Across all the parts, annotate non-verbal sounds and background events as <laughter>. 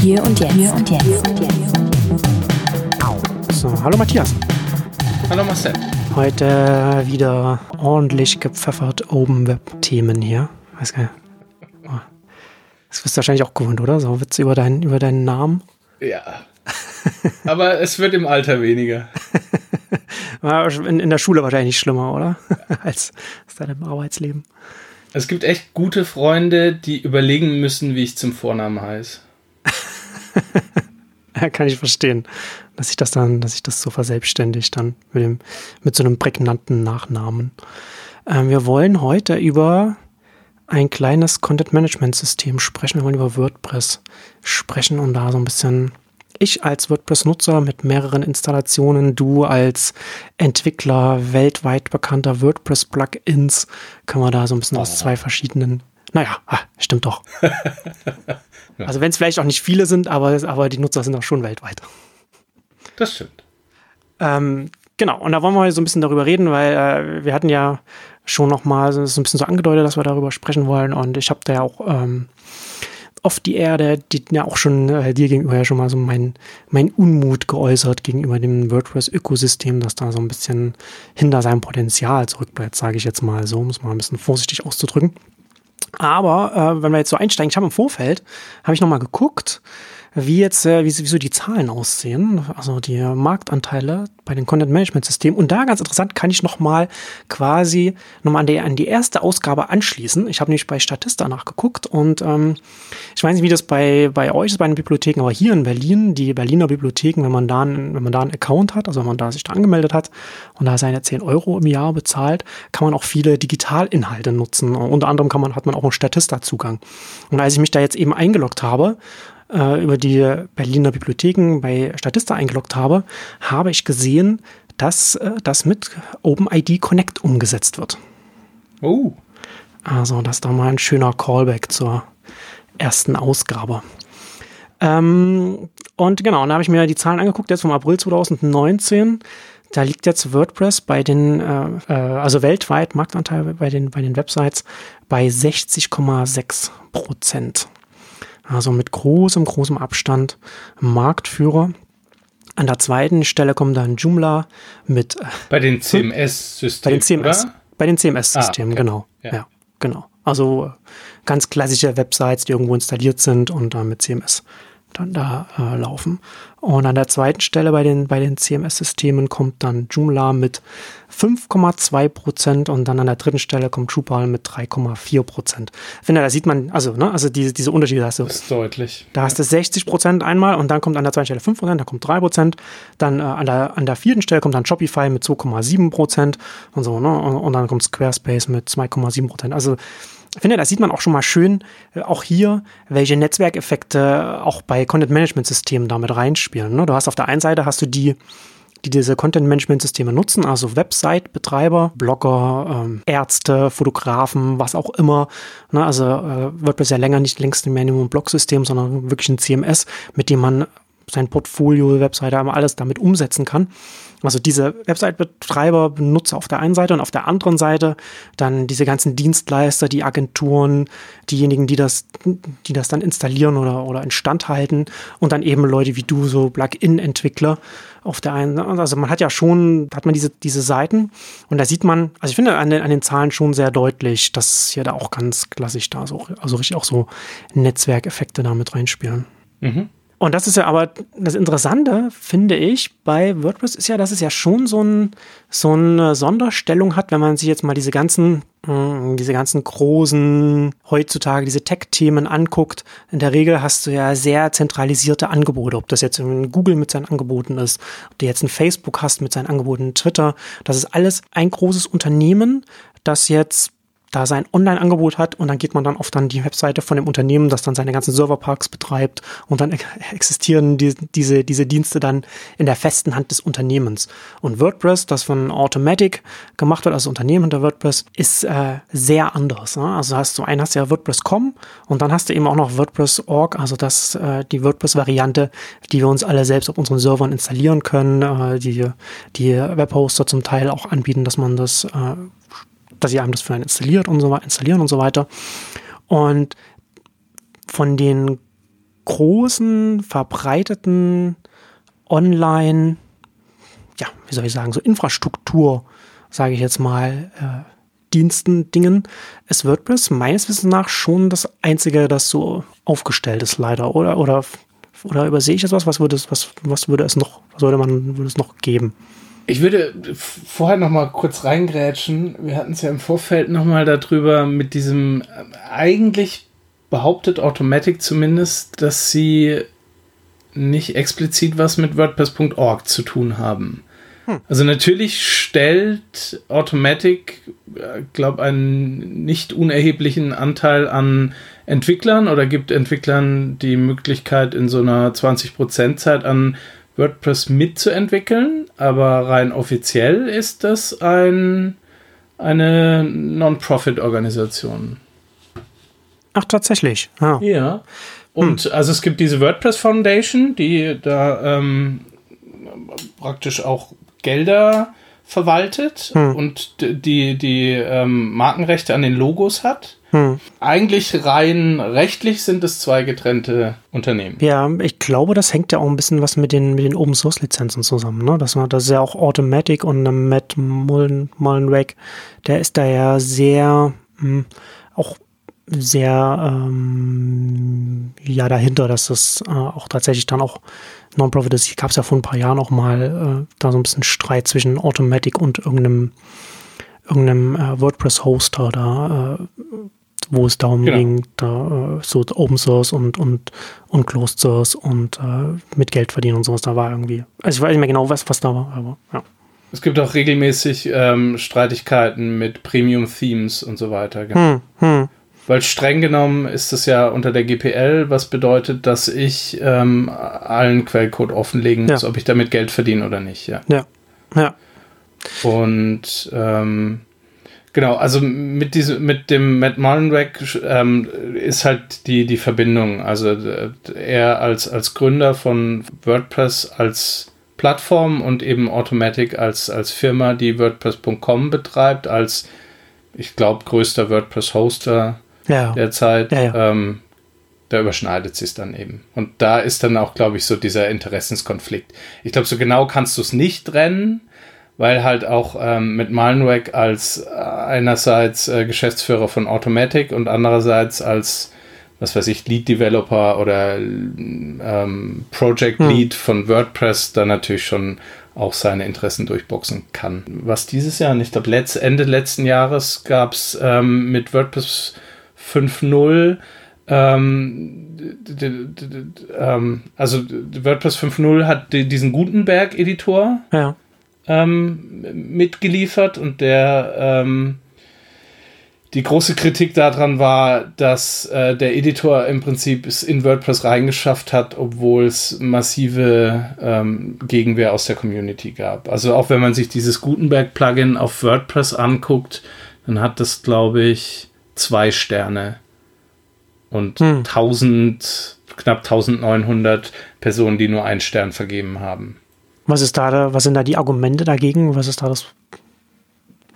Hier und jetzt. Hier und jetzt. So, hallo Matthias. Hallo Marcel. Heute wieder ordentlich gepfeffert Open Web Themen hier. Weiß gar nicht. Das wirst du wahrscheinlich auch gewohnt, oder? So Witze über deinen, über deinen Namen. Ja. Aber es wird im Alter weniger. <laughs> in, in der Schule wahrscheinlich schlimmer, oder? <laughs> als, als dann im Arbeitsleben. Es gibt echt gute Freunde, die überlegen müssen, wie ich zum Vornamen heiße. <laughs> kann ich verstehen, dass ich das dann, dass ich das so verselbstständigt dann mit dem, mit so einem prägnanten Nachnamen. Ähm, wir wollen heute über ein kleines Content Management System sprechen. Wir wollen über WordPress sprechen und da so ein bisschen ich als WordPress-Nutzer mit mehreren Installationen, du als Entwickler weltweit bekannter WordPress-Plugins, können wir da so ein bisschen oh. aus zwei verschiedenen. Naja, ah, stimmt doch. <laughs> Also wenn es vielleicht auch nicht viele sind, aber, aber die Nutzer sind auch schon weltweit. Das stimmt. Ähm, genau, und da wollen wir so ein bisschen darüber reden, weil äh, wir hatten ja schon noch mal so ein bisschen so angedeutet, dass wir darüber sprechen wollen und ich habe da ja auch ähm, oft die Erde, die ja auch schon äh, dir gegenüber ja schon mal so mein, mein Unmut geäußert gegenüber dem WordPress-Ökosystem, das da so ein bisschen hinter seinem Potenzial zurückbleibt, sage ich jetzt mal so, um es mal ein bisschen vorsichtig auszudrücken. Aber äh, wenn wir jetzt so einsteigen, ich habe im Vorfeld, habe ich nochmal geguckt, wie jetzt, äh, wie, so die Zahlen aussehen, also die Marktanteile bei den Content Management Systemen. Und da ganz interessant kann ich nochmal quasi nochmal an die, an die erste Ausgabe anschließen. Ich habe nämlich bei Statista nachgeguckt und ähm, ich weiß nicht, wie das bei, bei euch ist, bei den Bibliotheken, aber hier in Berlin, die Berliner Bibliotheken, wenn man da, wenn man da einen Account hat, also wenn man da sich da angemeldet hat und da seine 10 Euro im Jahr bezahlt, kann man auch viele Digitalinhalte nutzen. Unter anderem kann man, hat man auch einen Statista-Zugang. Und als ich mich da jetzt eben eingeloggt habe, äh, über die Berliner Bibliotheken bei Statista eingeloggt habe, habe ich gesehen, dass äh, das mit OpenID Connect umgesetzt wird. Oh. Also, das ist doch mal ein schöner Callback zur ersten Ausgabe. Ähm, und genau, und da habe ich mir die Zahlen angeguckt, jetzt vom April 2019. Da liegt jetzt WordPress bei den, äh, äh, also weltweit Marktanteil bei den, bei den Websites bei 60,6 Prozent. Also mit großem, großem Abstand Marktführer. An der zweiten Stelle kommt dann Joomla mit. Äh, bei den CMS-Systemen. Bei den CMS. Oder? Bei den CMS-Systemen, ah, okay. genau. Ja. ja. genau. Also äh, ganz klassische Websites, die irgendwo installiert sind und dann mit CMS dann da äh, laufen. Und an der zweiten Stelle bei den, bei den CMS-Systemen kommt dann Joomla mit 5,2 Prozent und dann an der dritten Stelle kommt Drupal mit 3,4 Prozent. Ich finde, da sieht man, also, ne, also diese, diese Unterschiede hast du. Das ist deutlich. Da hast du 60 Prozent einmal und dann kommt an der zweiten Stelle 5 Prozent, dann kommt 3 Prozent. Dann äh, an, der, an der vierten Stelle kommt dann Shopify mit 2,7 Prozent und so, ne, und, und dann kommt Squarespace mit 2,7 Prozent. Also, ich finde, da sieht man auch schon mal schön, äh, auch hier, welche Netzwerkeffekte auch bei Content-Management-Systemen damit reinspielen. Ne? Du hast auf der einen Seite hast du die, die diese Content-Management-Systeme nutzen, also Website-Betreiber, Blogger, ähm, Ärzte, Fotografen, was auch immer. Ne? Also äh, WordPress ja länger nicht längst ein Minimum-Blog-System, sondern wirklich ein CMS, mit dem man sein Portfolio, Webseite, alles damit umsetzen kann. Also diese Website-Betreiber, Benutzer auf der einen Seite und auf der anderen Seite dann diese ganzen Dienstleister, die Agenturen, diejenigen, die das, die das dann installieren oder, oder instand halten und dann eben Leute wie du, so Plugin-Entwickler auf der einen, also man hat ja schon, hat man diese, diese Seiten und da sieht man, also ich finde an den, an den Zahlen schon sehr deutlich, dass hier da auch ganz klassisch da so, also richtig auch so Netzwerkeffekte da mit reinspielen. Mhm. Und das ist ja aber das Interessante, finde ich, bei WordPress ist ja, dass es ja schon so, ein, so eine Sonderstellung hat, wenn man sich jetzt mal diese ganzen, hm, diese ganzen großen, heutzutage diese Tech-Themen anguckt. In der Regel hast du ja sehr zentralisierte Angebote, ob das jetzt in Google mit seinen Angeboten ist, ob du jetzt ein Facebook hast mit seinen Angeboten, Twitter. Das ist alles ein großes Unternehmen, das jetzt da sein Online-Angebot hat und dann geht man dann auf dann die Webseite von dem Unternehmen, das dann seine ganzen Serverparks betreibt und dann existieren die, diese, diese Dienste dann in der festen Hand des Unternehmens. Und WordPress, das von Automatic gemacht wird, also Unternehmen hinter WordPress, ist äh, sehr anders. Ne? Also hast du einen hast du ja WordPress.com und dann hast du eben auch noch WordPress.org, also das äh, die WordPress-Variante, die wir uns alle selbst auf unseren Servern installieren können, äh, die die Webhoster zum Teil auch anbieten, dass man das äh, dass sie einem das für einen installiert und so installieren und so weiter. Und von den großen, verbreiteten Online, ja, wie soll ich sagen, so Infrastruktur, sage ich jetzt mal, äh, Diensten, Dingen, ist WordPress meines Wissens nach schon das einzige, das so aufgestellt ist, leider. Oder, oder, oder übersehe ich etwas? Was würde es, was, was würde es noch, was würde man, würde es noch geben? Ich würde vorher noch mal kurz reingrätschen. Wir hatten es ja im Vorfeld noch mal darüber mit diesem äh, eigentlich behauptet Automatic zumindest, dass sie nicht explizit was mit WordPress.org zu tun haben. Hm. Also natürlich stellt Automatic, äh, glaube einen nicht unerheblichen Anteil an Entwicklern oder gibt Entwicklern die Möglichkeit in so einer 20% Zeit an WordPress mitzuentwickeln, aber rein offiziell ist das ein, eine Non-Profit-Organisation. Ach, tatsächlich. Ah. Ja. Und hm. also es gibt diese WordPress Foundation, die da ähm, praktisch auch Gelder verwaltet hm. und die, die ähm, Markenrechte an den Logos hat. Hm. Eigentlich rein rechtlich sind es zwei getrennte Unternehmen. Ja, ich glaube, das hängt ja auch ein bisschen was mit den, mit den Open Source Lizenzen zusammen. Ne? Das, das ist ja auch Automatic und Matt Mullen, Mullenweg, der ist da ja sehr mh, hm, auch sehr ähm, ja dahinter, dass das äh, auch tatsächlich dann auch Non-Profit ist. Gab es ja vor ein paar Jahren auch mal äh, da so ein bisschen Streit zwischen Automatic und irgendeinem irgendeinem äh, WordPress-Hoster da, äh, wo es darum genau. ging, da äh, so Open Source und und und Closed Source und äh, mit Geld verdienen und sowas. Da war irgendwie, also ich weiß nicht mehr genau, was was da war, aber ja. Es gibt auch regelmäßig ähm, Streitigkeiten mit Premium-Themes und so weiter. Genau. Hm, hm. Weil streng genommen ist es ja unter der GPL, was bedeutet, dass ich ähm, allen Quellcode offenlegen muss, ja. ob ich damit Geld verdiene oder nicht. Ja. Ja. ja. Und ähm, genau, also mit diesem, mit dem Matt Mullenweg ähm, ist halt die, die Verbindung. Also er als, als Gründer von WordPress als Plattform und eben Automatic als, als Firma, die WordPress.com betreibt, als ich glaube, größter WordPress-Hoster ja. derzeit. Ja, ja. Ähm, da überschneidet sich dann eben. Und da ist dann auch, glaube ich, so dieser Interessenskonflikt. Ich glaube, so genau kannst du es nicht trennen, weil halt auch ähm, mit Malenweg als äh, einerseits äh, Geschäftsführer von Automatic und andererseits als, was weiß ich, Lead Developer oder ähm, Project hm. Lead von WordPress da natürlich schon auch seine Interessen durchboxen kann. Was dieses Jahr, ich glaube, letzt, Ende letzten Jahres gab es ähm, mit WordPress 5.0 ähm, ähm, also WordPress 5.0 hat diesen Gutenberg-Editor ja. Ähm, mitgeliefert und der ähm, die große Kritik daran war, dass äh, der Editor im Prinzip es in WordPress reingeschafft hat, obwohl es massive ähm, Gegenwehr aus der Community gab. Also auch wenn man sich dieses Gutenberg-Plugin auf WordPress anguckt, dann hat das, glaube ich, zwei Sterne und hm. 1000, knapp 1900 Personen, die nur einen Stern vergeben haben. Was ist da, was sind da die Argumente dagegen? Was ist da das,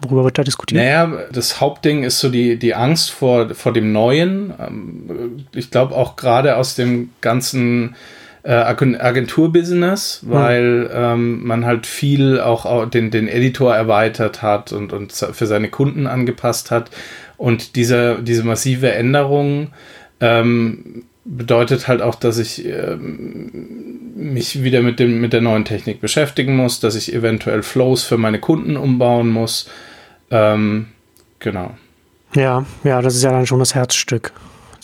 worüber wird da diskutiert? Naja, das Hauptding ist so die, die Angst vor, vor dem Neuen. Ähm, ich glaube auch gerade aus dem ganzen äh, Agenturbusiness, weil hm. ähm, man halt viel auch den, den Editor erweitert hat und, und für seine Kunden angepasst hat. Und diese, diese massive Änderung ähm, bedeutet halt auch, dass ich ähm, mich wieder mit, dem, mit der neuen Technik beschäftigen muss, dass ich eventuell Flows für meine Kunden umbauen muss. Ähm, genau. Ja, ja, das ist ja dann schon das Herzstück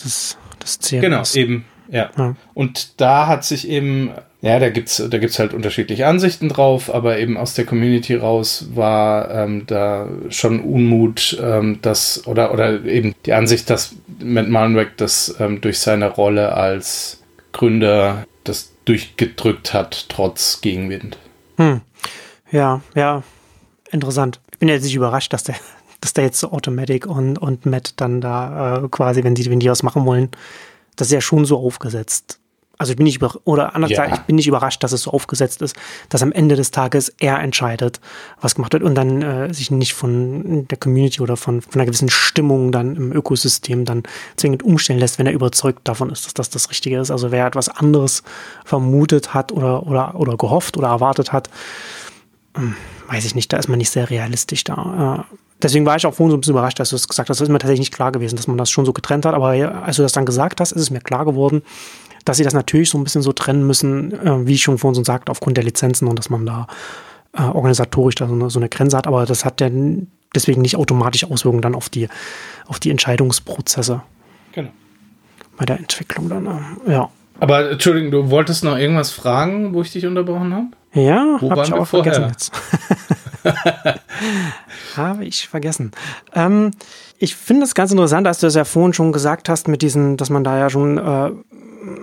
des, des CMS. Genau, eben. Ja. ja. Und da hat sich eben ja, da gibt's, da gibt's halt unterschiedliche Ansichten drauf, aber eben aus der Community raus war ähm, da schon Unmut, ähm, dass, oder, oder eben die Ansicht, dass Matt Mullenweg das ähm, durch seine Rolle als Gründer das durchgedrückt hat, trotz Gegenwind. Hm. Ja, ja, interessant. Ich bin jetzt nicht überrascht, dass der, dass der jetzt so Automatic und, und Matt dann da äh, quasi, wenn die, wenn die was machen wollen, das ist ja schon so aufgesetzt Also ich bin nicht über oder anders ja. gesagt, ich bin nicht überrascht, dass es so aufgesetzt ist, dass am Ende des Tages er entscheidet, was gemacht wird und dann äh, sich nicht von der Community oder von, von einer gewissen Stimmung dann im Ökosystem dann zwingend umstellen lässt, wenn er überzeugt davon ist, dass das das Richtige ist. Also wer etwas anderes vermutet hat oder, oder, oder gehofft oder erwartet hat, hm, weiß ich nicht, da ist man nicht sehr realistisch da. Äh, deswegen war ich auch vorhin so ein bisschen überrascht, dass du es gesagt hast. Das ist mir tatsächlich nicht klar gewesen, dass man das schon so getrennt hat. Aber als du das dann gesagt hast, ist es mir klar geworden, dass sie das natürlich so ein bisschen so trennen müssen, äh, wie ich schon vorhin so sagte, aufgrund der Lizenzen und dass man da äh, organisatorisch da so eine, so eine Grenze hat. Aber das hat ja deswegen nicht automatisch Auswirkungen dann auf die, auf die Entscheidungsprozesse. Genau. Bei der Entwicklung dann, äh, ja. Aber Entschuldigung, du wolltest noch irgendwas fragen, wo ich dich unterbrochen habe? Ja, habe ich auch vergessen jetzt. <laughs> habe ich vergessen. Ähm, ich finde es ganz interessant, dass du es ja vorhin schon gesagt hast, mit diesen, dass man da ja schon äh,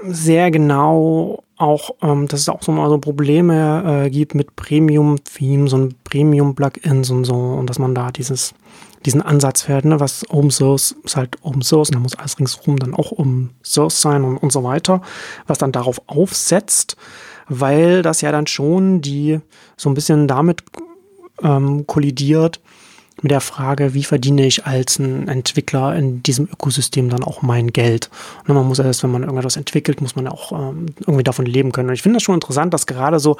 sehr genau auch, ähm, dass es auch so mal so Probleme äh, gibt mit Premium-Themes und Premium-Plugins und so und dass man da dieses, diesen Ansatz fährt, ne, was Open Source ist halt Open Source und da muss alles ringsherum dann auch Open Source sein und, und so weiter, was dann darauf aufsetzt, weil das ja dann schon die so ein bisschen damit ähm, kollidiert, mit der Frage, wie verdiene ich als ein Entwickler in diesem Ökosystem dann auch mein Geld. Und man muss erst, wenn man irgendetwas entwickelt, muss man auch ähm, irgendwie davon leben können. Und ich finde das schon interessant, dass gerade so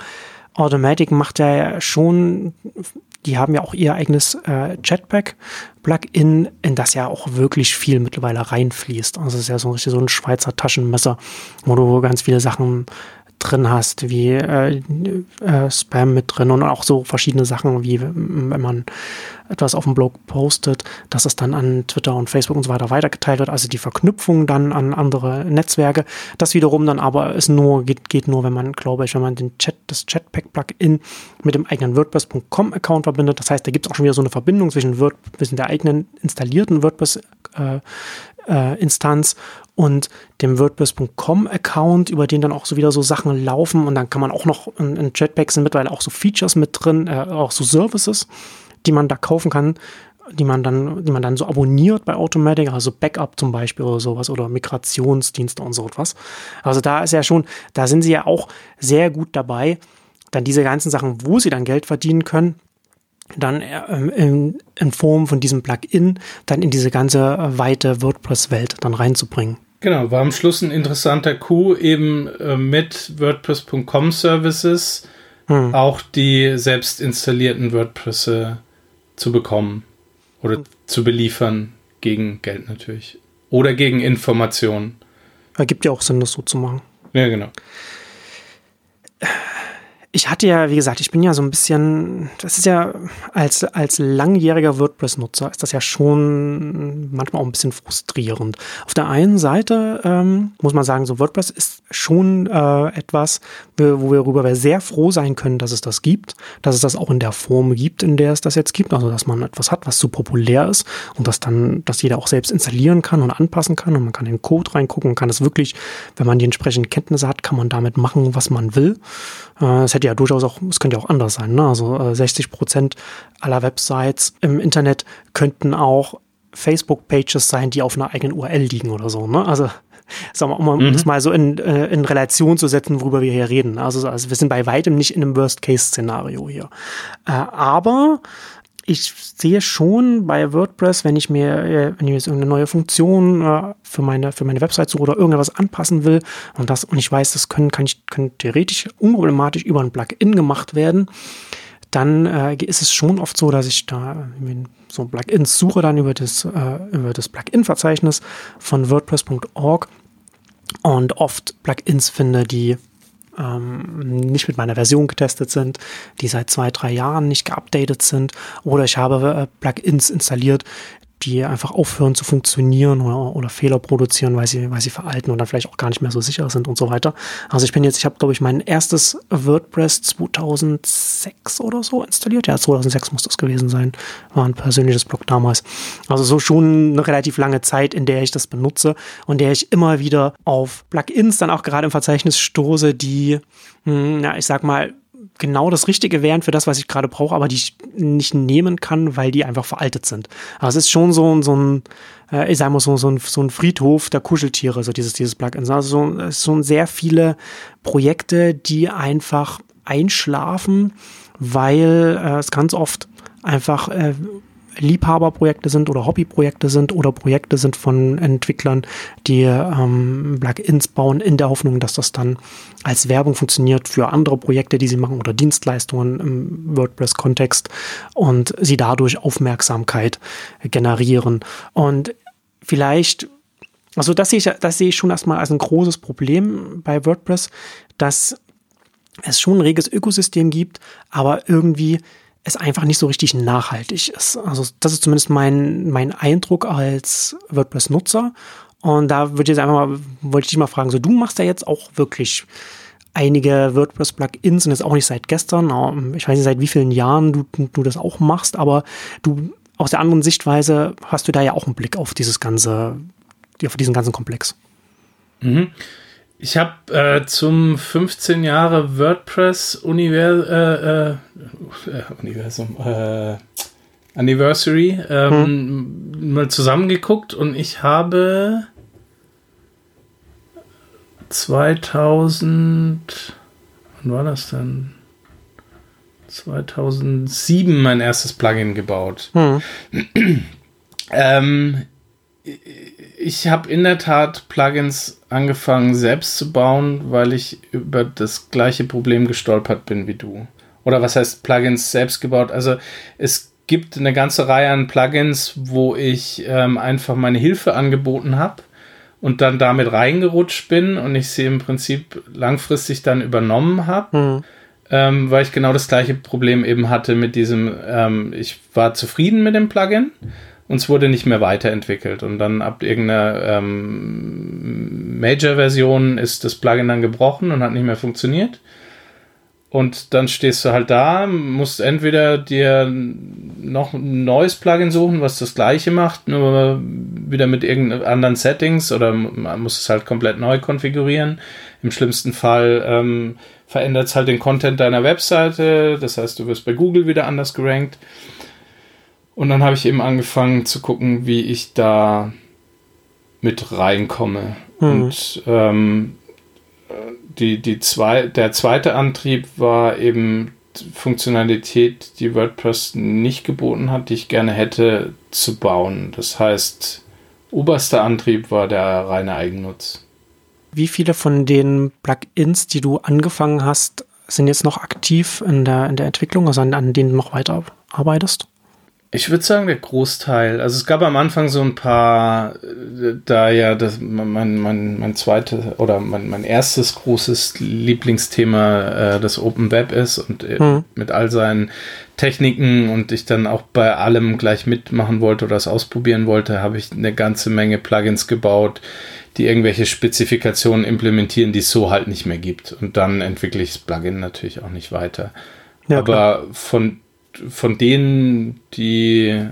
Automatic macht ja schon, die haben ja auch ihr eigenes äh, Jetpack-Plugin, in das ja auch wirklich viel mittlerweile reinfließt. Also es ist ja so, so ein Schweizer Taschenmesser, wo du ganz viele Sachen drin hast, wie äh, äh, Spam mit drin und auch so verschiedene Sachen, wie wenn man etwas auf dem Blog postet, dass es dann an Twitter und Facebook und so weiter weitergeteilt wird, also die Verknüpfung dann an andere Netzwerke. Das wiederum dann aber ist nur, geht, geht nur, wenn man, glaube ich, wenn man den Chat, das Chatpack-Plugin mit dem eigenen WordPress.com-Account verbindet. Das heißt, da gibt es auch schon wieder so eine Verbindung zwischen, Word, zwischen der eigenen installierten WordPress äh, äh, Instanz und dem WordPress.com-Account, über den dann auch so wieder so Sachen laufen und dann kann man auch noch in, in Jetpack sind mittlerweile auch so Features mit drin, äh, auch so Services, die man da kaufen kann, die man dann, die man dann so abonniert bei Automatic, also Backup zum Beispiel oder sowas oder Migrationsdienste und so etwas. Also da ist ja schon, da sind sie ja auch sehr gut dabei, dann diese ganzen Sachen, wo sie dann Geld verdienen können, dann ähm, in, in, Form von diesem Plugin dann in diese ganze äh, weite WordPress-Welt dann reinzubringen. Genau, war am Schluss ein interessanter Coup, eben äh, mit WordPress.com Services hm. auch die selbst installierten WordPress zu bekommen oder hm. zu beliefern gegen Geld natürlich. Oder gegen Informationen. Ergibt ja auch Sinn, das so zu machen. Ja, genau ich hatte ja, wie gesagt, ich bin ja so ein bisschen, das ist ja als, als langjähriger WordPress-Nutzer ist das ja schon manchmal auch ein bisschen frustrierend. Auf der einen Seite ähm, muss man sagen, so WordPress ist schon äh, etwas, wo wir darüber sehr froh sein können, dass es das gibt, dass es das auch in der Form gibt, in der es das jetzt gibt, also dass man etwas hat, was so populär ist und dass dann, dass jeder auch selbst installieren kann und anpassen kann und man kann den Code reingucken und kann es wirklich, wenn man die entsprechenden Kenntnisse hat, kann man damit machen, was man will. Äh, hätte ja durchaus auch, es könnte ja auch anders sein. Ne? Also 60 äh, Prozent aller Websites im Internet könnten auch Facebook-Pages sein, die auf einer eigenen URL liegen oder so. Ne? Also <laughs> sagen wir, um mhm. das mal so in, äh, in Relation zu setzen, worüber wir hier reden. Also, also wir sind bei weitem nicht in einem Worst-Case-Szenario hier. Äh, aber ich sehe schon bei WordPress, wenn ich mir, äh, wenn ich jetzt irgendeine neue Funktion äh, für meine, für meine Website suche oder irgendwas anpassen will und das, und ich weiß, das können, kann ich, können theoretisch unproblematisch über ein Plugin gemacht werden, dann äh, ist es schon oft so, dass ich da so Plugins suche dann über das, äh, über das Plugin-Verzeichnis von WordPress.org und oft Plugins finde, die ähm, nicht mit meiner Version getestet sind, die seit zwei, drei Jahren nicht geupdatet sind. Oder ich habe äh, Plugins installiert, die einfach aufhören zu funktionieren oder, oder, Fehler produzieren, weil sie, weil sie veralten und dann vielleicht auch gar nicht mehr so sicher sind und so weiter. Also ich bin jetzt, ich habe glaube ich mein erstes WordPress 2006 oder so installiert. Ja, 2006 muss das gewesen sein. War ein persönliches Blog damals. Also so schon eine relativ lange Zeit, in der ich das benutze und der ich immer wieder auf Plugins dann auch gerade im Verzeichnis stoße, die, hm, ja, ich sag mal, genau das Richtige wären für das, was ich gerade brauche, aber die ich nicht nehmen kann, weil die einfach veraltet sind. Aber es ist schon so, so ein, äh, ich sag mal so, so ein, so ein Friedhof der Kuscheltiere, so dieses, dieses Plugin. Also so, sind sehr viele Projekte, die einfach einschlafen, weil äh, es ganz oft einfach äh, Liebhaberprojekte sind oder Hobbyprojekte sind oder Projekte sind von Entwicklern, die ähm, Plugins bauen in der Hoffnung, dass das dann als Werbung funktioniert für andere Projekte, die sie machen oder Dienstleistungen im WordPress-Kontext und sie dadurch Aufmerksamkeit generieren. Und vielleicht also das sehe ich, das sehe ich schon erstmal als ein großes Problem bei WordPress, dass es schon ein reges Ökosystem gibt, aber irgendwie es einfach nicht so richtig nachhaltig ist. Also das ist zumindest mein, mein Eindruck als WordPress-Nutzer. Und da würde ich jetzt einfach mal, wollte ich dich mal fragen, so du machst ja jetzt auch wirklich einige WordPress-Plugins und jetzt auch nicht seit gestern. Ich weiß nicht, seit wie vielen Jahren du, du das auch machst, aber du aus der anderen Sichtweise hast du da ja auch einen Blick auf dieses ganze, auf diesen ganzen Komplex. Mhm. Ich habe äh, zum 15 Jahre WordPress Univers äh, äh, Universum äh, Anniversary ähm, hm. mal zusammengeguckt und ich habe 2000 wann war das denn? 2007 mein erstes Plugin gebaut. Hm. ähm, ich habe in der Tat Plugins angefangen selbst zu bauen, weil ich über das gleiche Problem gestolpert bin wie du. Oder was heißt Plugins selbst gebaut? Also es gibt eine ganze Reihe an Plugins, wo ich ähm, einfach meine Hilfe angeboten habe und dann damit reingerutscht bin und ich sie im Prinzip langfristig dann übernommen habe. Mhm. Ähm, weil ich genau das gleiche Problem eben hatte mit diesem, ähm, ich war zufrieden mit dem Plugin und es wurde nicht mehr weiterentwickelt. Und dann ab irgendeiner ähm, Major-Version ist das Plugin dann gebrochen und hat nicht mehr funktioniert. Und dann stehst du halt da, musst entweder dir noch ein neues Plugin suchen, was das gleiche macht, nur wieder mit irgendeinen anderen Settings oder man muss es halt komplett neu konfigurieren. Im schlimmsten Fall ähm, verändert es halt den Content deiner Webseite, das heißt, du wirst bei Google wieder anders gerankt. Und dann habe ich eben angefangen zu gucken, wie ich da mit reinkomme. Mhm. Und ähm, die, die zwei, der zweite Antrieb war eben Funktionalität, die WordPress nicht geboten hat, die ich gerne hätte zu bauen. Das heißt, oberster Antrieb war der reine Eigennutz. Wie viele von den Plugins, die du angefangen hast, sind jetzt noch aktiv in der, in der Entwicklung, also an, an denen du noch weiter arbeitest? Ich würde sagen, der Großteil. Also es gab am Anfang so ein paar, da ja das, mein, mein, mein zweites oder mein, mein erstes großes Lieblingsthema äh, das Open Web ist und äh, mhm. mit all seinen Techniken und ich dann auch bei allem gleich mitmachen wollte oder es ausprobieren wollte, habe ich eine ganze Menge Plugins gebaut, die irgendwelche Spezifikationen implementieren, die es so halt nicht mehr gibt. Und dann entwickle ich das Plugin natürlich auch nicht weiter. Ja, Aber klar. von von denen, die,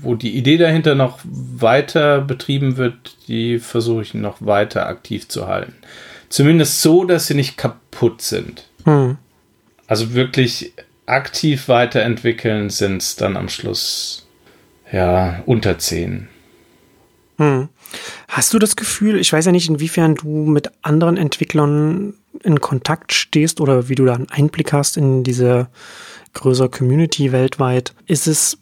wo die Idee dahinter noch weiter betrieben wird, die versuche ich noch weiter aktiv zu halten. Zumindest so, dass sie nicht kaputt sind. Hm. Also wirklich aktiv weiterentwickeln sind es dann am Schluss ja unter 10. Hm. Hast du das Gefühl, ich weiß ja nicht, inwiefern du mit anderen Entwicklern in Kontakt stehst oder wie du da einen Einblick hast in diese größere Community weltweit. Ist es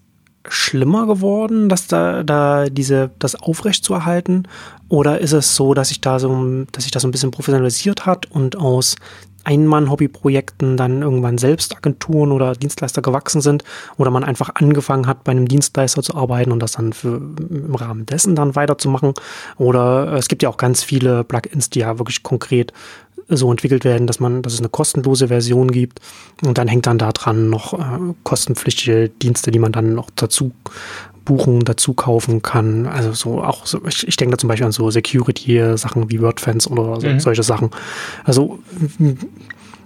schlimmer geworden, dass da, da diese, das aufrecht zu erhalten? Oder ist es so, dass sich da so, dass sich das so ein bisschen professionalisiert hat und aus Einmann-Hobbyprojekten dann irgendwann selbst Agenturen oder Dienstleister gewachsen sind oder man einfach angefangen hat, bei einem Dienstleister zu arbeiten und das dann für, im Rahmen dessen dann weiterzumachen. Oder es gibt ja auch ganz viele Plugins, die ja wirklich konkret so entwickelt werden, dass man, dass es eine kostenlose Version gibt und dann hängt dann da dran noch äh, kostenpflichtige Dienste, die man dann noch dazu buchen, dazu kaufen kann. Also so auch so, ich, ich denke da zum Beispiel an so Security-Sachen wie WordFans oder so, mhm. solche Sachen. Also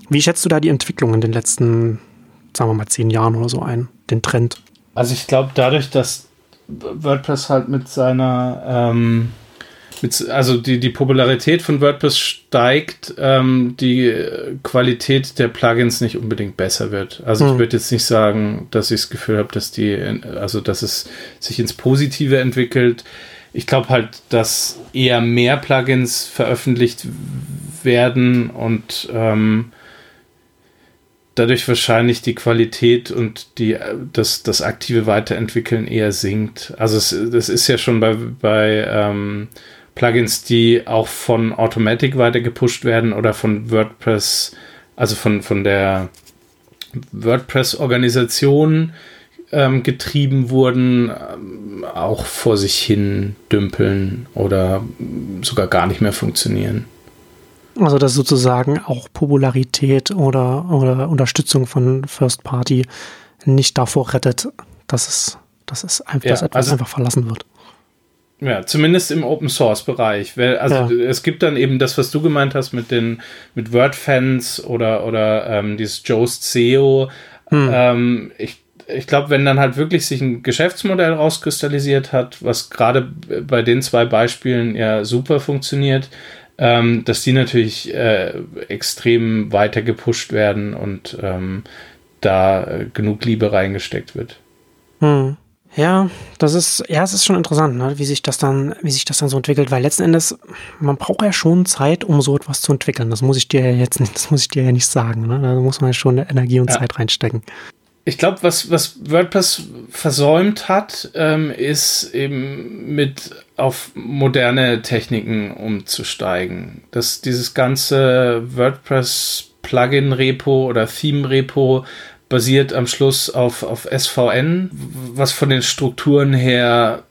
wie schätzt du da die Entwicklung in den letzten, sagen wir mal, zehn Jahren oder so ein, den Trend? Also ich glaube, dadurch, dass WordPress halt mit seiner ähm mit, also die, die Popularität von WordPress steigt, ähm, die Qualität der Plugins nicht unbedingt besser wird. Also hm. ich würde jetzt nicht sagen, dass ich das Gefühl habe, dass die, also dass es sich ins Positive entwickelt. Ich glaube halt, dass eher mehr Plugins veröffentlicht werden und ähm, dadurch wahrscheinlich die Qualität und die, das, das aktive Weiterentwickeln eher sinkt. Also es, das ist ja schon bei, bei ähm, Plugins, die auch von Automatic weiter gepusht werden oder von WordPress, also von, von der WordPress-Organisation ähm, getrieben wurden, ähm, auch vor sich hin dümpeln oder sogar gar nicht mehr funktionieren. Also dass sozusagen auch Popularität oder, oder Unterstützung von First Party nicht davor rettet, dass es, dass es einfach, ja, dass etwas also, einfach verlassen wird. Ja, zumindest im Open Source Bereich. Also ja. es gibt dann eben das, was du gemeint hast mit den mit Wordfans oder oder ähm, dieses Joe's SEO. Hm. Ähm, ich ich glaube, wenn dann halt wirklich sich ein Geschäftsmodell rauskristallisiert hat, was gerade bei den zwei Beispielen ja super funktioniert, ähm, dass die natürlich äh, extrem weiter gepusht werden und ähm, da äh, genug Liebe reingesteckt wird. Hm. Ja, das ist, ja, es ist schon interessant, ne, wie sich das dann, wie sich das dann so entwickelt, weil letzten Endes, man braucht ja schon Zeit, um so etwas zu entwickeln. Das muss ich dir ja jetzt nicht, <laughs> das muss ich dir ja nicht sagen, ne? Da muss man ja schon Energie und ja. Zeit reinstecken ich glaube, was, was WordPress versäumt hat, ähm, ist eben mit auf moderne Techniken umzusteigen. Dass dieses ganze WordPress Plugin-Repo oder Theme-Repo basiert am Schluss auf, auf SVN, was von den Strukturen her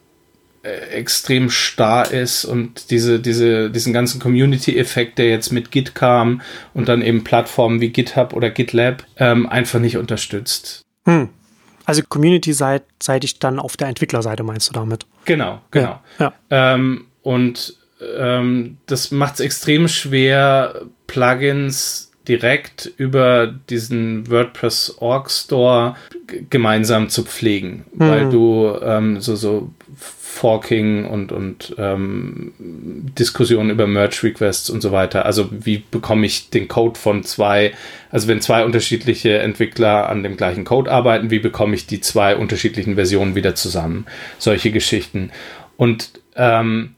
äh, extrem starr ist und diese, diese, diesen ganzen Community-Effekt, der jetzt mit Git kam und dann eben Plattformen wie GitHub oder GitLab ähm, einfach nicht unterstützt. Hm. Also Community-seitig dann auf der Entwicklerseite meinst du damit? Genau, genau. Ja, ja. Ähm, und ähm, das macht es extrem schwer, Plugins direkt über diesen WordPress Org Store gemeinsam zu pflegen, mhm. weil du ähm, so, so Forking und, und ähm, Diskussionen über Merge Requests und so weiter. Also wie bekomme ich den Code von zwei, also wenn zwei unterschiedliche Entwickler an dem gleichen Code arbeiten, wie bekomme ich die zwei unterschiedlichen Versionen wieder zusammen? Solche Geschichten. Und ähm,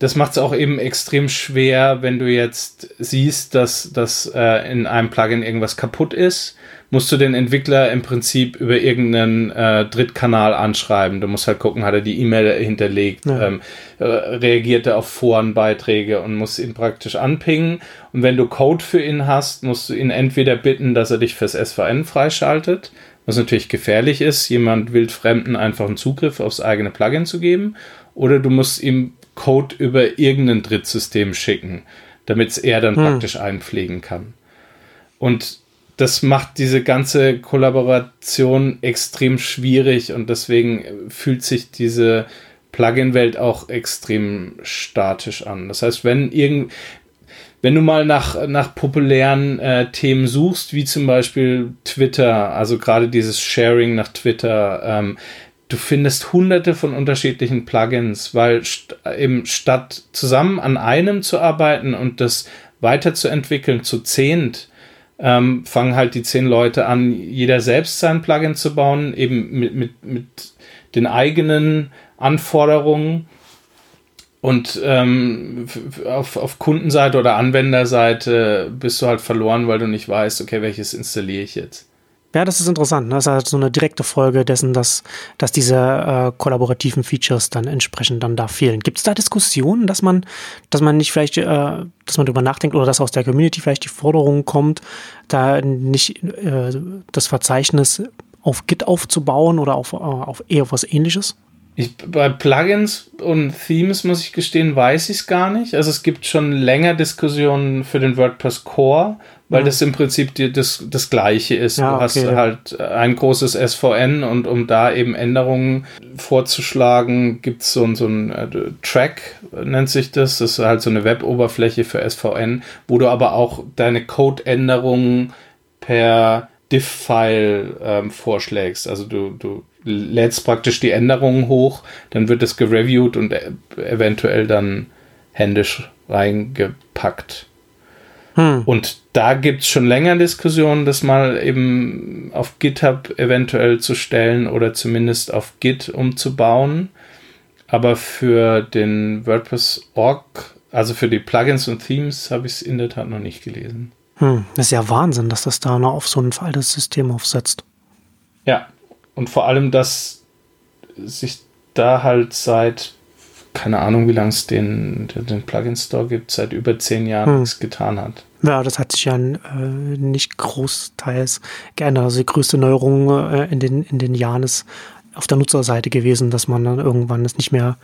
das macht es auch eben extrem schwer, wenn du jetzt siehst, dass, dass äh, in einem Plugin irgendwas kaputt ist musst du den Entwickler im Prinzip über irgendeinen äh, Drittkanal anschreiben. Du musst halt gucken, hat er die E-Mail hinterlegt, ja. ähm, äh, reagiert er auf Forenbeiträge und musst ihn praktisch anpingen. Und wenn du Code für ihn hast, musst du ihn entweder bitten, dass er dich fürs SVN freischaltet, was natürlich gefährlich ist, jemand wildfremden einfach einen Zugriff aufs eigene Plugin zu geben, oder du musst ihm Code über irgendein Drittsystem schicken, damit er dann hm. praktisch einpflegen kann. Und das macht diese ganze Kollaboration extrem schwierig und deswegen fühlt sich diese Plugin-Welt auch extrem statisch an. Das heißt, wenn irgend, wenn du mal nach, nach populären äh, Themen suchst, wie zum Beispiel Twitter, also gerade dieses Sharing nach Twitter, ähm, du findest hunderte von unterschiedlichen Plugins, weil st eben statt zusammen an einem zu arbeiten und das weiterzuentwickeln zu zehnt, ähm, fangen halt die zehn Leute an, jeder selbst sein Plugin zu bauen, eben mit, mit, mit den eigenen Anforderungen. Und ähm, auf, auf Kundenseite oder Anwenderseite bist du halt verloren, weil du nicht weißt, okay, welches installiere ich jetzt. Ja, das ist interessant. Das ist halt so eine direkte Folge dessen, dass, dass diese äh, kollaborativen Features dann entsprechend dann da fehlen. Gibt es da Diskussionen, dass man, dass man nicht vielleicht, äh, dass man darüber nachdenkt oder dass aus der Community vielleicht die Forderung kommt, da nicht äh, das Verzeichnis auf Git aufzubauen oder auf, äh, auf eher was ähnliches? Ich, bei Plugins und Themes muss ich gestehen, weiß ich es gar nicht. Also es gibt schon länger Diskussionen für den WordPress Core, weil ja. das im Prinzip die, das, das gleiche ist. Ja, du hast okay. halt ein großes SVN und um da eben Änderungen vorzuschlagen, gibt es so, so ein äh, Track, nennt sich das. Das ist halt so eine Web-Oberfläche für SVN, wo du aber auch deine Code-Änderungen per Diff-File ähm, vorschlägst. Also du, du lädst praktisch die Änderungen hoch, dann wird es gereviewt und e eventuell dann händisch reingepackt. Hm. Und da gibt es schon länger Diskussionen, das mal eben auf GitHub eventuell zu stellen oder zumindest auf Git umzubauen. Aber für den WordPress.org, also für die Plugins und Themes, habe ich es in der Tat noch nicht gelesen. Hm, das ist ja Wahnsinn, dass das da noch auf so ein altes System aufsetzt. Ja, und vor allem, dass sich da halt seit keine Ahnung, wie lange es den, den Plugin-Store gibt, seit über zehn Jahren hm. nichts getan hat. Ja, das hat sich ja äh, nicht großteils geändert. Also die größte Neuerung äh, in, den, in den Jahren ist auf der Nutzerseite gewesen, dass man dann irgendwann es nicht mehr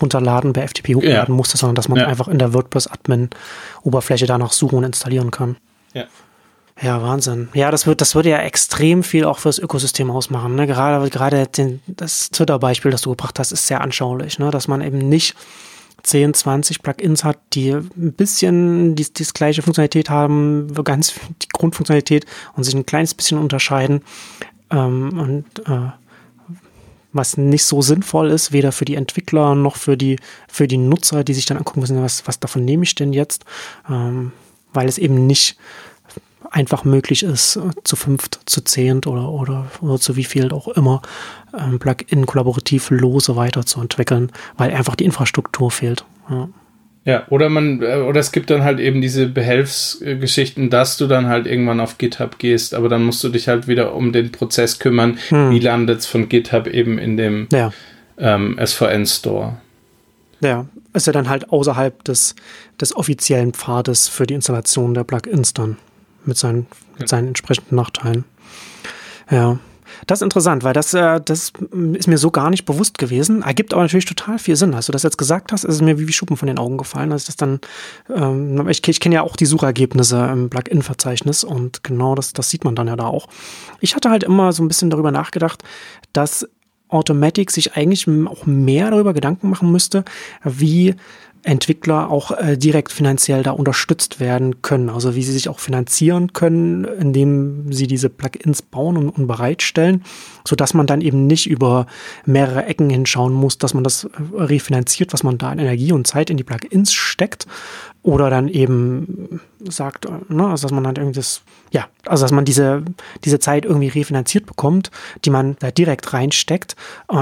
runterladen bei FTP hochladen ja. musste, sondern dass man ja. einfach in der WordPress-Admin-Oberfläche danach suchen und installieren kann. Ja. Ja, Wahnsinn. Ja, das wird, das würde ja extrem viel auch fürs Ökosystem ausmachen. Ne? Gerade, gerade den, das Twitter-Beispiel, das du gebracht hast, ist sehr anschaulich, ne? dass man eben nicht 10, 20 Plugins hat, die ein bisschen die, die gleiche Funktionalität haben, ganz die Grundfunktionalität und sich ein kleines bisschen unterscheiden. Ähm, und äh, was nicht so sinnvoll ist, weder für die Entwickler noch für die, für die Nutzer, die sich dann angucken müssen, was, was davon nehme ich denn jetzt, ähm, weil es eben nicht einfach möglich ist, zu fünft, zu zehnt oder, oder, oder zu wie viel auch immer ähm, Plugin kollaborativ lose weiterzuentwickeln, weil einfach die Infrastruktur fehlt. Ja. Ja, oder man, äh, oder es gibt dann halt eben diese Behelfsgeschichten, dass du dann halt irgendwann auf GitHub gehst, aber dann musst du dich halt wieder um den Prozess kümmern, hm. wie landet es von GitHub eben in dem ja. ähm, SVN-Store. Ja, ist ja dann halt außerhalb des, des offiziellen Pfades für die Installation der Plugins dann mit seinen, mit seinen entsprechenden Nachteilen. Ja. Das ist interessant, weil das, äh, das ist mir so gar nicht bewusst gewesen. Ergibt aber natürlich total viel Sinn. Als du das jetzt gesagt hast, ist es mir wie, wie Schuppen von den Augen gefallen. Als das dann, ähm, ich, ich kenne ja auch die Suchergebnisse im Plugin-Verzeichnis und genau das, das sieht man dann ja da auch. Ich hatte halt immer so ein bisschen darüber nachgedacht, dass Automatic sich eigentlich auch mehr darüber Gedanken machen müsste, wie Entwickler auch äh, direkt finanziell da unterstützt werden können. Also wie sie sich auch finanzieren können, indem sie diese Plugins bauen und, und bereitstellen, so dass man dann eben nicht über mehrere Ecken hinschauen muss, dass man das äh, refinanziert, was man da an Energie und Zeit in die Plugins steckt, oder dann eben sagt, ne, also dass man dann irgendwie das, ja, also dass man diese, diese Zeit irgendwie refinanziert bekommt, die man da direkt reinsteckt.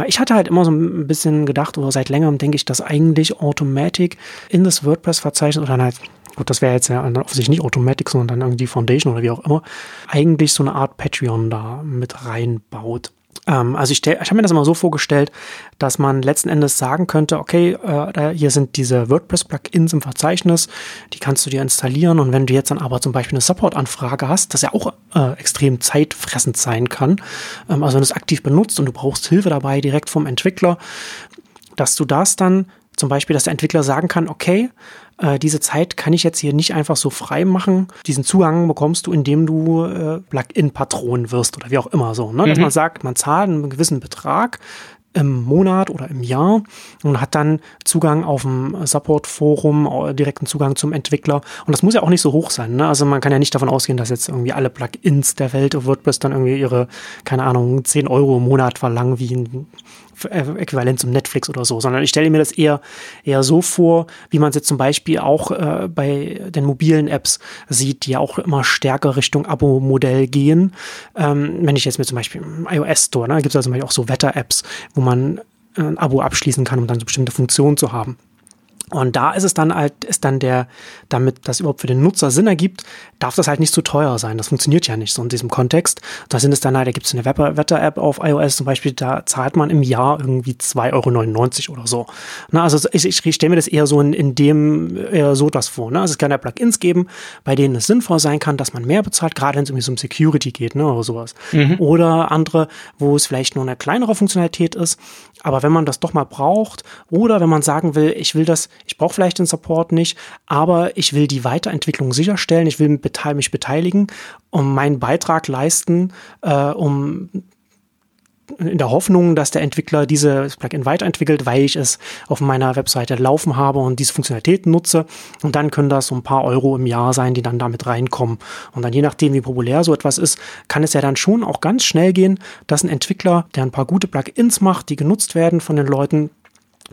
Ich hatte halt immer so ein bisschen gedacht, oder seit längerem denke ich, dass eigentlich Automatic in das WordPress-Verzeichnis oder halt gut, das wäre jetzt ja offensichtlich nicht Automatic, sondern dann irgendwie Foundation oder wie auch immer, eigentlich so eine Art Patreon da mit reinbaut. Ähm, also ich, ich habe mir das immer so vorgestellt, dass man letzten Endes sagen könnte, okay, äh, hier sind diese WordPress-Plugins im Verzeichnis, die kannst du dir installieren. Und wenn du jetzt dann aber zum Beispiel eine Support-Anfrage hast, das ja auch äh, extrem zeitfressend sein kann, ähm, also wenn du es aktiv benutzt und du brauchst Hilfe dabei direkt vom Entwickler, dass du das dann zum Beispiel, dass der Entwickler sagen kann, okay, äh, diese Zeit kann ich jetzt hier nicht einfach so frei machen. Diesen Zugang bekommst du, indem du äh, Plugin-Patron wirst oder wie auch immer so. Ne? Mhm. Dass man sagt, man zahlt einen gewissen Betrag im Monat oder im Jahr und hat dann Zugang auf dem Support-Forum, direkten Zugang zum Entwickler. Und das muss ja auch nicht so hoch sein. Ne? Also man kann ja nicht davon ausgehen, dass jetzt irgendwie alle Plugins der Welt WordPress dann irgendwie ihre, keine Ahnung, 10 Euro im Monat verlangen wie ein äquivalent zum Netflix oder so, sondern ich stelle mir das eher, eher so vor, wie man es jetzt zum Beispiel auch äh, bei den mobilen Apps sieht, die ja auch immer stärker Richtung Abo-Modell gehen. Ähm, wenn ich jetzt mir zum Beispiel im iOS Store, ne, gibt es also zum Beispiel auch so Wetter-Apps, wo man ein Abo abschließen kann, um dann so bestimmte Funktionen zu haben. Und da ist es dann halt, ist dann der, damit das überhaupt für den Nutzer Sinn ergibt, darf das halt nicht zu teuer sein. Das funktioniert ja nicht so in diesem Kontext. Da sind es dann halt, da gibt es eine Wetter-App auf iOS zum Beispiel, da zahlt man im Jahr irgendwie 2,99 Euro oder so. Na, also ich, ich stelle mir das eher so in, in dem, eher so das vor. Ne? Also es kann ja Plugins geben, bei denen es sinnvoll sein kann, dass man mehr bezahlt, gerade wenn es irgendwie so um Security geht, ne, oder sowas. Mhm. Oder andere, wo es vielleicht nur eine kleinere Funktionalität ist, aber wenn man das doch mal braucht, oder wenn man sagen will, ich will das, ich brauche vielleicht den Support nicht, aber ich will die Weiterentwicklung sicherstellen, ich will mich beteiligen und meinen Beitrag leisten, äh, um in der Hoffnung, dass der Entwickler dieses Plugin weiterentwickelt, weil ich es auf meiner Webseite laufen habe und diese Funktionalitäten nutze. Und dann können das so ein paar Euro im Jahr sein, die dann damit reinkommen. Und dann je nachdem, wie populär so etwas ist, kann es ja dann schon auch ganz schnell gehen, dass ein Entwickler, der ein paar gute Plugins macht, die genutzt werden von den Leuten,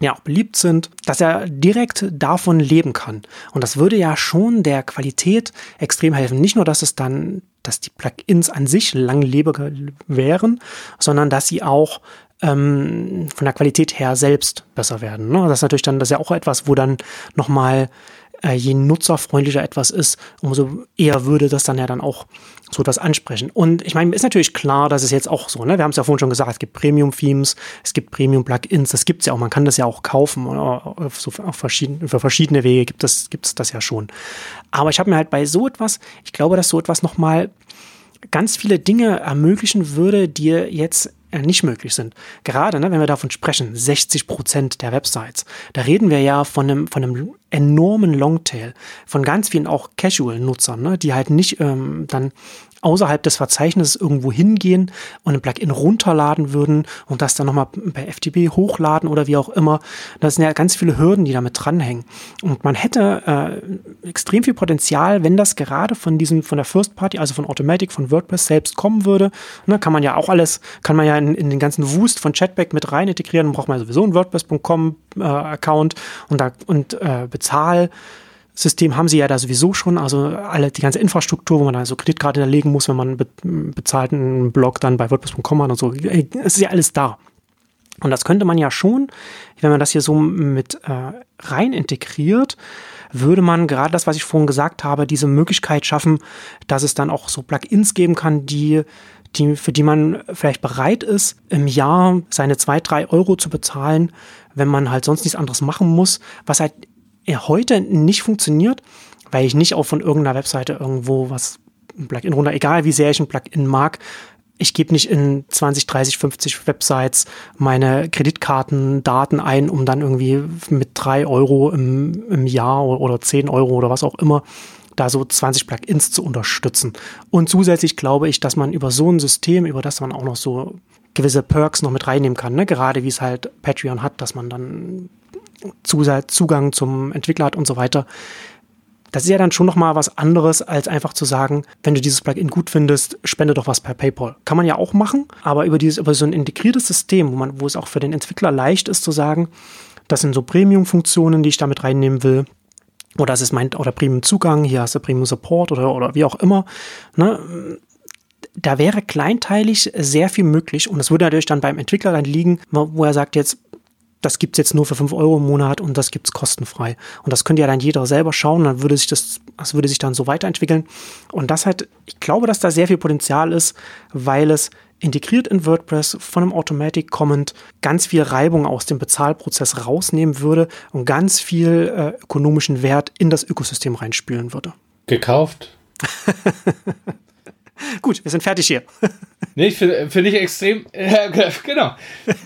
ja auch beliebt sind, dass er direkt davon leben kann. Und das würde ja schon der Qualität extrem helfen. Nicht nur, dass es dann, dass die Plugins an sich langlebig wären, sondern dass sie auch ähm, von der Qualität her selbst besser werden. Ne? Das ist natürlich dann, das ist ja auch etwas, wo dann nochmal äh, je nutzerfreundlicher etwas ist, umso eher würde das dann ja dann auch so das ansprechen. Und ich meine, ist natürlich klar, dass es jetzt auch so, ne? Wir haben es ja vorhin schon gesagt, es gibt Premium-Themes, es gibt Premium-Plugins, das gibt es ja auch, man kann das ja auch kaufen auf, so, auf verschiedene, für verschiedene Wege gibt es es das ja schon. Aber ich habe mir halt bei so etwas, ich glaube, dass so etwas nochmal ganz viele Dinge ermöglichen würde, die jetzt nicht möglich sind. Gerade, ne, wenn wir davon sprechen, 60 Prozent der Websites, da reden wir ja von einem, von einem enormen Longtail, von ganz vielen auch Casual-Nutzern, ne, die halt nicht ähm, dann außerhalb des Verzeichnisses irgendwo hingehen und ein Plugin runterladen würden und das dann nochmal bei FTP hochladen oder wie auch immer. Das sind ja ganz viele Hürden, die damit dranhängen. Und man hätte äh, extrem viel Potenzial, wenn das gerade von diesem, von der First Party, also von Automatic, von WordPress selbst kommen würde. Ne, kann man ja auch alles, kann man ja in, in den ganzen Wust von Chatback mit rein integrieren. Dann braucht man sowieso einen WordPress.com äh, Account und da und äh, Bezahl System haben sie ja da sowieso schon, also alle die ganze Infrastruktur, wo man also Kreditkarte hinterlegen muss, wenn man be bezahlt einen Blog dann bei WordPress.com hat und so. Es ist ja alles da. Und das könnte man ja schon, wenn man das hier so mit äh, rein integriert, würde man gerade das, was ich vorhin gesagt habe, diese Möglichkeit schaffen, dass es dann auch so Plugins geben kann, die, die, für die man vielleicht bereit ist, im Jahr seine zwei, drei Euro zu bezahlen, wenn man halt sonst nichts anderes machen muss, was halt heute nicht funktioniert, weil ich nicht auch von irgendeiner Webseite irgendwo was ein Plugin runter, egal wie sehr ich ein Plugin mag, ich gebe nicht in 20, 30, 50 Websites meine Kreditkartendaten ein, um dann irgendwie mit drei Euro im, im Jahr oder 10 Euro oder was auch immer da so 20 Plugins zu unterstützen. Und zusätzlich glaube ich, dass man über so ein System, über das man auch noch so gewisse Perks noch mit reinnehmen kann, ne? gerade wie es halt Patreon hat, dass man dann Zugang zum Entwickler hat und so weiter. Das ist ja dann schon nochmal was anderes, als einfach zu sagen, wenn du dieses Plugin gut findest, spende doch was per PayPal. Kann man ja auch machen, aber über dieses, über so ein integriertes System, wo man, wo es auch für den Entwickler leicht ist zu sagen, das sind so Premium-Funktionen, die ich damit reinnehmen will. Oder es ist mein, Premium-Zugang, hier hast du Premium-Support oder, oder wie auch immer. Ne? da wäre kleinteilig sehr viel möglich und es würde natürlich dann beim Entwickler dann liegen, wo er sagt jetzt, das gibt's jetzt nur für fünf Euro im Monat und das gibt's kostenfrei. Und das könnte ja dann jeder selber schauen, dann würde sich das, das würde sich dann so weiterentwickeln. Und das halt, ich glaube, dass da sehr viel Potenzial ist, weil es integriert in WordPress von einem Automatic Comment ganz viel Reibung aus dem Bezahlprozess rausnehmen würde und ganz viel äh, ökonomischen Wert in das Ökosystem reinspülen würde. Gekauft. <laughs> Gut, wir sind fertig hier. nee, finde find ich extrem, <laughs> äh, genau,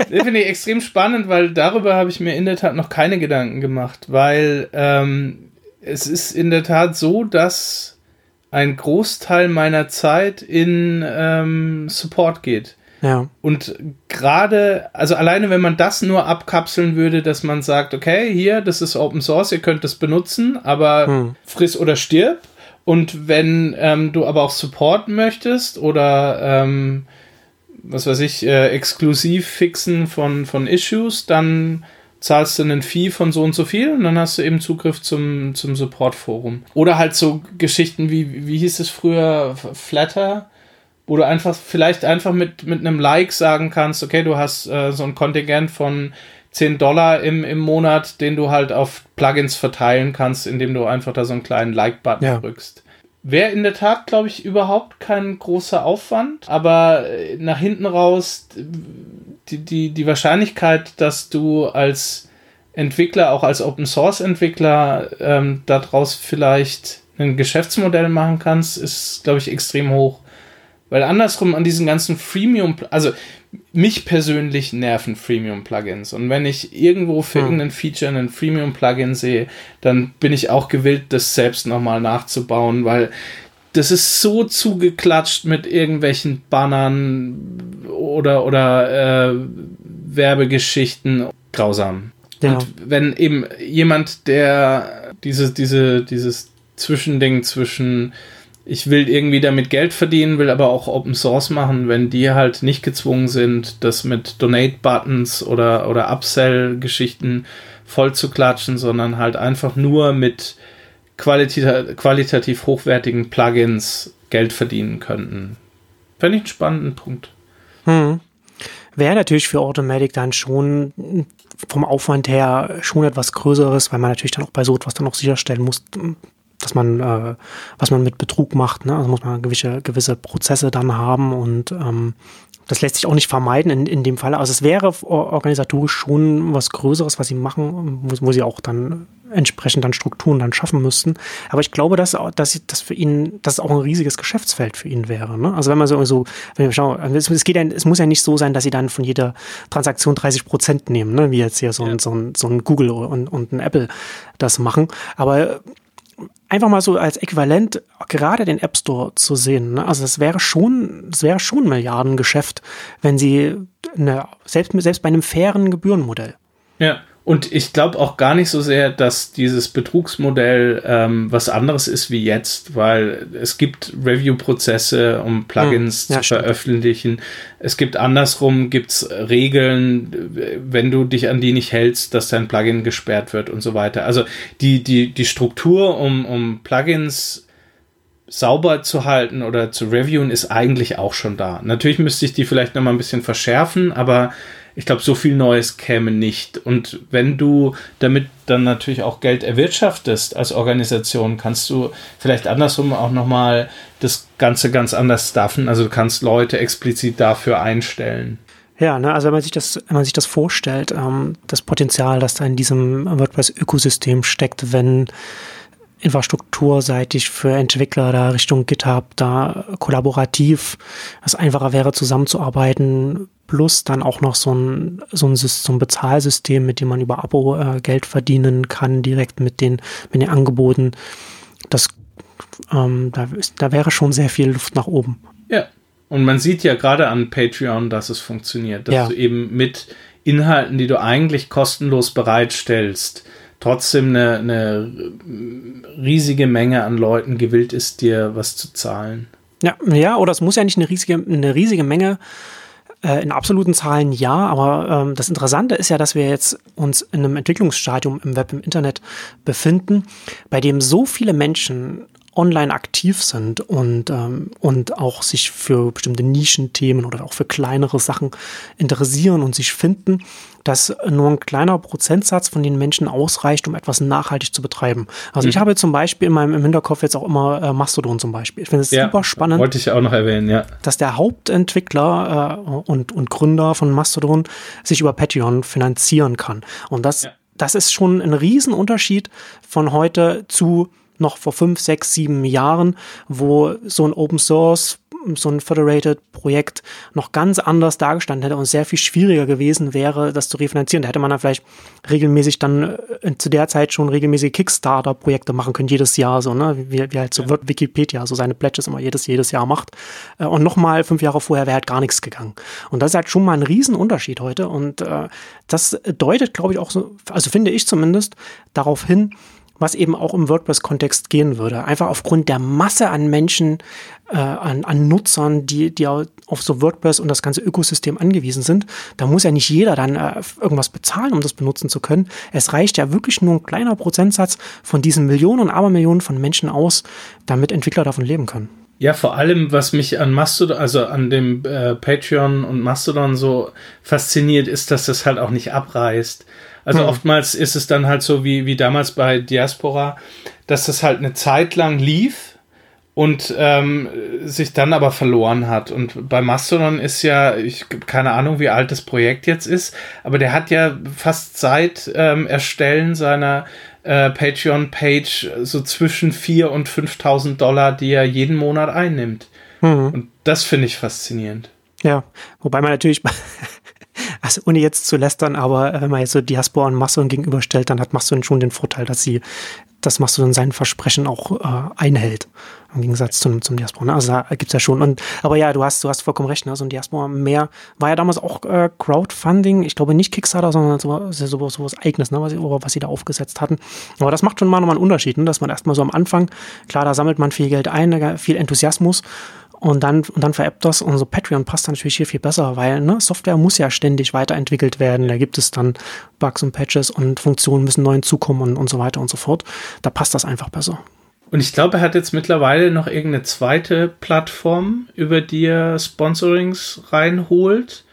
finde ich extrem spannend, weil darüber habe ich mir in der Tat noch keine Gedanken gemacht, weil ähm, es ist in der Tat so, dass ein Großteil meiner Zeit in ähm, Support geht. Ja. Und gerade, also alleine wenn man das nur abkapseln würde, dass man sagt, okay, hier, das ist Open Source, ihr könnt das benutzen, aber hm. friss oder stirb, und wenn ähm, du aber auch Support möchtest oder ähm, was weiß ich, äh, exklusiv fixen von, von Issues, dann zahlst du einen Fee von so und so viel und dann hast du eben Zugriff zum, zum Support-Forum. Oder halt so Geschichten wie, wie hieß es früher, Flatter, wo du einfach vielleicht einfach mit, mit einem Like sagen kannst, okay, du hast äh, so ein Kontingent von 10 Dollar im, im Monat, den du halt auf Plugins verteilen kannst, indem du einfach da so einen kleinen Like-Button ja. drückst. Wäre in der Tat, glaube ich, überhaupt kein großer Aufwand, aber äh, nach hinten raus die, die, die Wahrscheinlichkeit, dass du als Entwickler, auch als Open Source Entwickler, ähm, daraus vielleicht ein Geschäftsmodell machen kannst, ist, glaube ich, extrem hoch. Weil andersrum an diesen ganzen Freemium, also mich persönlich nerven Freemium-Plugins. Und wenn ich irgendwo für hm. irgendein Feature einen Freemium-Plugin sehe, dann bin ich auch gewillt, das selbst nochmal nachzubauen, weil das ist so zugeklatscht mit irgendwelchen Bannern oder, oder äh, Werbegeschichten grausam. Ja. Und wenn eben jemand, der diese, diese, dieses Zwischending zwischen ich will irgendwie damit Geld verdienen, will aber auch Open Source machen, wenn die halt nicht gezwungen sind, das mit Donate-Buttons oder, oder Upsell-Geschichten voll zu klatschen, sondern halt einfach nur mit qualita qualitativ hochwertigen Plugins Geld verdienen könnten. Fände ich einen spannenden Punkt. Hm. Wäre natürlich für Automatic dann schon vom Aufwand her schon etwas Größeres, weil man natürlich dann auch bei so etwas dann auch sicherstellen muss, dass man, äh, was man mit Betrug macht. Ne? Also muss man gewisse, gewisse Prozesse dann haben und ähm, das lässt sich auch nicht vermeiden in, in dem Fall. Also es wäre organisatorisch schon was Größeres, was sie machen, wo, wo sie auch dann entsprechend dann Strukturen dann schaffen müssten. Aber ich glaube, dass, dass das für ihn, dass es auch ein riesiges Geschäftsfeld für ihn wäre. Ne? Also wenn man so, so wenn wir schauen, es, es, geht ja, es muss ja nicht so sein, dass sie dann von jeder Transaktion 30 Prozent nehmen, ne? wie jetzt hier so, ja. ein, so, ein, so ein Google und, und ein Apple das machen. Aber einfach mal so als Äquivalent gerade den App Store zu sehen. Ne? Also es wäre schon, es wäre schon Milliardengeschäft, wenn sie eine, selbst, selbst bei einem fairen Gebührenmodell. Ja. Und ich glaube auch gar nicht so sehr, dass dieses Betrugsmodell ähm, was anderes ist wie jetzt, weil es gibt Review-Prozesse, um Plugins hm, ja, zu stimmt. veröffentlichen. Es gibt andersrum, gibt's Regeln, wenn du dich an die nicht hältst, dass dein Plugin gesperrt wird und so weiter. Also die, die, die Struktur, um, um Plugins sauber zu halten oder zu reviewen, ist eigentlich auch schon da. Natürlich müsste ich die vielleicht noch mal ein bisschen verschärfen, aber ich glaube, so viel Neues käme nicht. Und wenn du damit dann natürlich auch Geld erwirtschaftest als Organisation, kannst du vielleicht andersrum auch nochmal das Ganze ganz anders staffen. Also du kannst Leute explizit dafür einstellen. Ja, ne, also wenn man sich das, wenn man sich das vorstellt, ähm, das Potenzial, das da in diesem WordPress-Ökosystem steckt, wenn infrastrukturseitig für Entwickler da Richtung GitHub da kollaborativ es einfacher wäre zusammenzuarbeiten, plus dann auch noch so ein, so ein, so ein Bezahlsystem, mit dem man über Abo äh, Geld verdienen kann, direkt mit den, mit den Angeboten. Das, ähm, da, ist, da wäre schon sehr viel Luft nach oben. Ja, und man sieht ja gerade an Patreon, dass es funktioniert, dass ja. du eben mit Inhalten, die du eigentlich kostenlos bereitstellst, trotzdem eine, eine riesige Menge an Leuten gewillt ist, dir was zu zahlen. Ja, ja, oder es muss ja nicht eine riesige, eine riesige Menge äh, in absoluten Zahlen ja, aber ähm, das Interessante ist ja, dass wir jetzt uns in einem Entwicklungsstadium im Web, im Internet befinden, bei dem so viele Menschen online aktiv sind und, ähm, und auch sich für bestimmte Nischenthemen oder auch für kleinere Sachen interessieren und sich finden, dass nur ein kleiner Prozentsatz von den Menschen ausreicht, um etwas nachhaltig zu betreiben. Also mhm. ich habe zum Beispiel in meinem im Hinterkopf jetzt auch immer äh, Mastodon zum Beispiel. Ich finde es ja, super spannend. Wollte ich auch noch erwähnen, ja. Dass der Hauptentwickler äh, und, und Gründer von Mastodon sich über Patreon finanzieren kann. Und das, ja. das ist schon ein Riesenunterschied von heute zu noch vor fünf, sechs, sieben Jahren, wo so ein Open Source so ein Federated-Projekt noch ganz anders dargestanden hätte und sehr viel schwieriger gewesen wäre, das zu refinanzieren. Da hätte man dann vielleicht regelmäßig dann äh, zu der Zeit schon regelmäßig Kickstarter-Projekte machen können, jedes Jahr so, ne? Wie, wie halt so ja. Wikipedia so seine Pledges immer jedes, jedes Jahr macht. Äh, und nochmal fünf Jahre vorher wäre halt gar nichts gegangen. Und das ist halt schon mal ein Riesenunterschied heute. Und äh, das deutet, glaube ich, auch so, also finde ich zumindest, darauf hin, was eben auch im WordPress-Kontext gehen würde. Einfach aufgrund der Masse an Menschen, äh, an, an Nutzern, die, die auf so WordPress und das ganze Ökosystem angewiesen sind. Da muss ja nicht jeder dann äh, irgendwas bezahlen, um das benutzen zu können. Es reicht ja wirklich nur ein kleiner Prozentsatz von diesen Millionen und Abermillionen von Menschen aus, damit Entwickler davon leben können. Ja, vor allem, was mich an Mastodon, also an dem äh, Patreon und Mastodon so fasziniert, ist, dass das halt auch nicht abreißt. Also hm. oftmals ist es dann halt so wie, wie damals bei Diaspora, dass das halt eine Zeit lang lief und ähm, sich dann aber verloren hat. Und bei Mastodon ist ja, ich keine Ahnung, wie alt das Projekt jetzt ist, aber der hat ja fast seit ähm, Erstellen seiner äh, Patreon-Page so zwischen 4.000 und 5.000 Dollar, die er jeden Monat einnimmt. Mhm. Und das finde ich faszinierend. Ja, wobei man natürlich also ohne jetzt zu lästern, aber äh, wenn man jetzt so Diaspora und Mastodon gegenüberstellt, dann hat Mastodon schon den Vorteil, dass sie das Mastodon sein Versprechen auch äh, einhält. Im Gegensatz zum, zum Diaspora. Ne? Also da gibt's ja schon. Und, aber ja, du hast, du hast vollkommen recht, ne? So ein Diaspora mehr war ja damals auch äh, Crowdfunding, ich glaube nicht Kickstarter, sondern so, so, so was eigenes, ne? was, was sie da aufgesetzt hatten. Aber das macht schon mal nochmal einen Unterschied, ne? dass man erstmal so am Anfang, klar, da sammelt man viel Geld ein, viel Enthusiasmus und dann, und dann veräppt das und so Patreon passt dann natürlich hier viel besser, weil ne, Software muss ja ständig weiterentwickelt werden. Da gibt es dann Bugs und Patches und Funktionen müssen neu hinzukommen und, und so weiter und so fort. Da passt das einfach besser. Und ich glaube, er hat jetzt mittlerweile noch irgendeine zweite Plattform, über die er Sponsorings reinholt,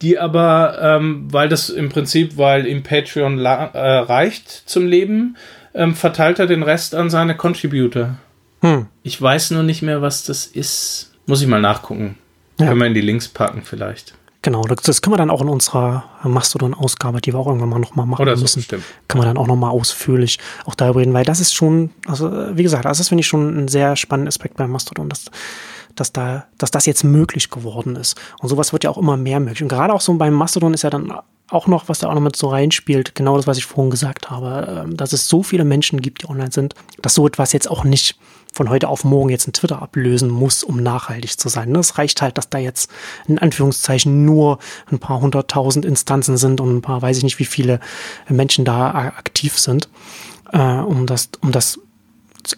die aber, ähm, weil das im Prinzip, weil ihm Patreon äh, reicht zum Leben, ähm, verteilt er den Rest an seine Contributor. Hm. Ich weiß nur nicht mehr, was das ist. Muss ich mal nachgucken. Ja. Können wir in die Links packen vielleicht. Genau, das können wir dann auch in unserer Mastodon-Ausgabe, die wir auch irgendwann mal nochmal machen Oder so, müssen, stimmt. können wir dann auch nochmal ausführlich auch darüber reden, weil das ist schon, also wie gesagt, also das finde ich schon ein sehr spannender Aspekt bei Mastodon, dass, dass, da, dass das jetzt möglich geworden ist. Und sowas wird ja auch immer mehr möglich. Und gerade auch so beim Mastodon ist ja dann auch noch, was da auch noch mit so reinspielt, genau das, was ich vorhin gesagt habe, ähm, dass es so viele Menschen gibt, die online sind, dass so etwas jetzt auch nicht von heute auf morgen jetzt ein Twitter ablösen muss, um nachhaltig zu sein. Es reicht halt, dass da jetzt in Anführungszeichen nur ein paar hunderttausend Instanzen sind und ein paar, weiß ich nicht, wie viele Menschen da aktiv sind, äh, um das, um das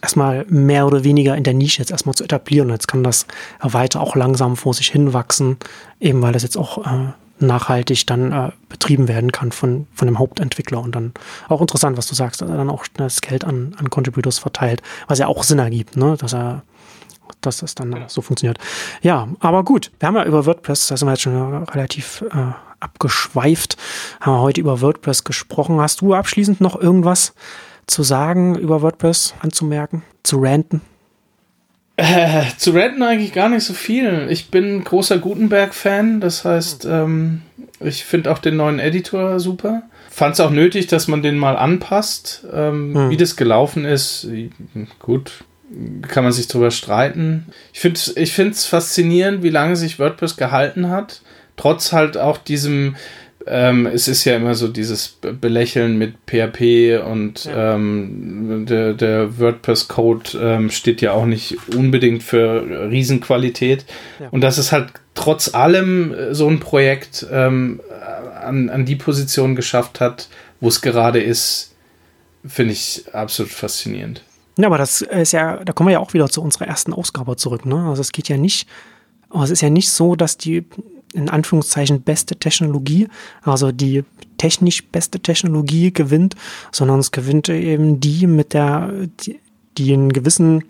erstmal mehr oder weniger in der Nische jetzt erstmal zu etablieren. Jetzt kann das weiter auch langsam vor sich hin wachsen, eben weil das jetzt auch äh, nachhaltig dann äh, betrieben werden kann von, von dem Hauptentwickler. Und dann auch interessant, was du sagst, dass er dann auch das Geld an, an Contributors verteilt, was ja auch Sinn ergibt, ne? dass er dass das dann ja. so funktioniert. Ja, aber gut, wir haben ja über WordPress, da sind wir jetzt schon relativ äh, abgeschweift, haben wir heute über WordPress gesprochen. Hast du abschließend noch irgendwas zu sagen über WordPress, anzumerken, zu ranten? Äh, zu ranten eigentlich gar nicht so viel. Ich bin großer Gutenberg-Fan, das heißt, ähm, ich finde auch den neuen Editor super. Fand es auch nötig, dass man den mal anpasst. Ähm, hm. Wie das gelaufen ist, gut, kann man sich drüber streiten. Ich finde es ich faszinierend, wie lange sich WordPress gehalten hat. Trotz halt auch diesem ähm, es ist ja immer so dieses Belächeln mit PHP und ja. ähm, der, der WordPress-Code ähm, steht ja auch nicht unbedingt für Riesenqualität. Ja. Und dass es halt trotz allem äh, so ein Projekt ähm, an, an die Position geschafft hat, wo es gerade ist, finde ich absolut faszinierend. Ja, aber das ist ja, da kommen wir ja auch wieder zu unserer ersten Ausgabe zurück. Ne? Also es geht ja nicht, aber es ist ja nicht so, dass die in Anführungszeichen beste Technologie, also die technisch beste Technologie gewinnt, sondern es gewinnt eben die mit der, die, die einen gewissen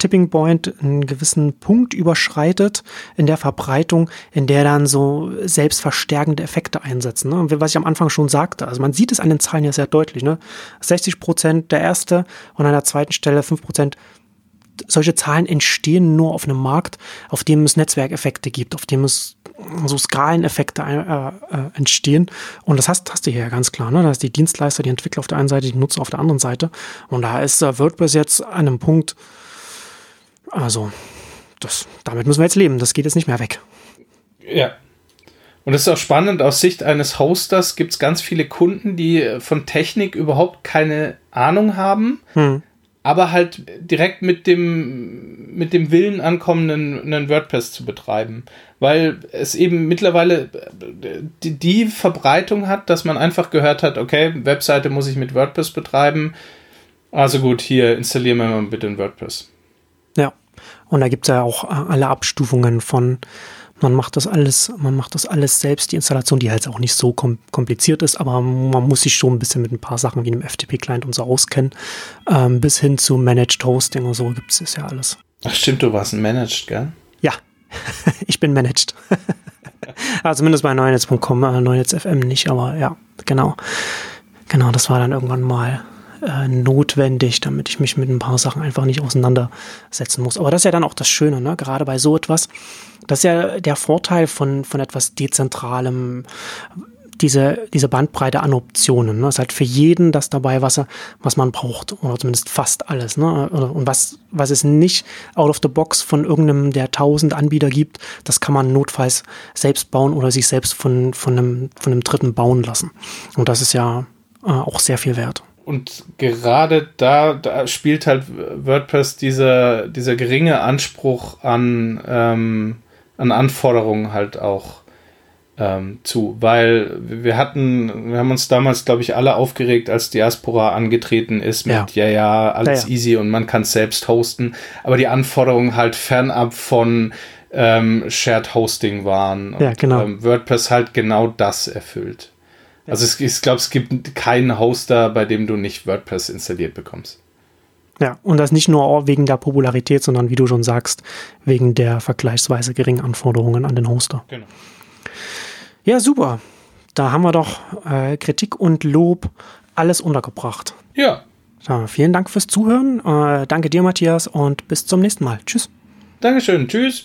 Tipping Point, einen gewissen Punkt überschreitet in der Verbreitung, in der dann so selbstverstärkende Effekte einsetzen. Ne? Was ich am Anfang schon sagte, also man sieht es an den Zahlen ja sehr deutlich. Ne? 60 Prozent der erste und an der zweiten Stelle 5 Prozent solche Zahlen entstehen nur auf einem Markt, auf dem es Netzwerkeffekte gibt, auf dem es so Skaleneffekte äh, äh, entstehen. Und das hast, hast du hier ja ganz klar. Ne? Da ist die Dienstleister, die Entwickler auf der einen Seite, die Nutzer auf der anderen Seite. Und da ist äh, WordPress jetzt an einem Punkt, also das, damit müssen wir jetzt leben. Das geht jetzt nicht mehr weg. Ja. Und es ist auch spannend, aus Sicht eines Hosters gibt es ganz viele Kunden, die von Technik überhaupt keine Ahnung haben. Hm aber halt direkt mit dem, mit dem Willen ankommen, einen, WordPress zu betreiben. Weil es eben mittlerweile die, die, Verbreitung hat, dass man einfach gehört hat, okay, Webseite muss ich mit WordPress betreiben. Also gut, hier installieren wir mal bitte ein WordPress. Ja, und da gibt es ja auch alle Abstufungen von man macht das alles, man macht das alles selbst, die Installation, die halt auch nicht so kom kompliziert ist, aber man muss sich schon ein bisschen mit ein paar Sachen wie einem FTP-Client und so auskennen. Ähm, bis hin zu Managed Hosting und so gibt es ja alles. Ach stimmt, du warst ein Managed, gell? Ja, <laughs> ich bin managed. <laughs> also zumindest bei neunetz.com, äh, neunetz.fm nicht, aber ja, genau. Genau, das war dann irgendwann mal äh, notwendig, damit ich mich mit ein paar Sachen einfach nicht auseinandersetzen muss. Aber das ist ja dann auch das Schöne, ne? gerade bei so etwas. Das ist ja der Vorteil von, von etwas Dezentralem, diese, diese Bandbreite an Optionen. Ne? Ist halt für jeden das dabei, was er, was man braucht. Oder zumindest fast alles. Ne? Und was, was es nicht out of the box von irgendeinem der tausend Anbieter gibt, das kann man notfalls selbst bauen oder sich selbst von, von einem, von einem Dritten bauen lassen. Und das ist ja äh, auch sehr viel wert. Und gerade da, da spielt halt WordPress dieser, dieser geringe Anspruch an, ähm, an Anforderungen halt auch ähm, zu, weil wir hatten, wir haben uns damals, glaube ich, alle aufgeregt, als Diaspora angetreten ist mit, ja, ja, ja alles ja, ja. easy und man kann es selbst hosten, aber die Anforderungen halt fernab von ähm, Shared Hosting waren. Und, ja, genau. Ähm, WordPress halt genau das erfüllt. Also es, ich glaube, es gibt keinen Hoster, bei dem du nicht WordPress installiert bekommst. Ja, und das nicht nur wegen der Popularität, sondern wie du schon sagst, wegen der vergleichsweise geringen Anforderungen an den Hoster. Genau. Ja, super. Da haben wir doch äh, Kritik und Lob alles untergebracht. Ja. ja. Vielen Dank fürs Zuhören. Äh, danke dir, Matthias, und bis zum nächsten Mal. Tschüss. Dankeschön. Tschüss.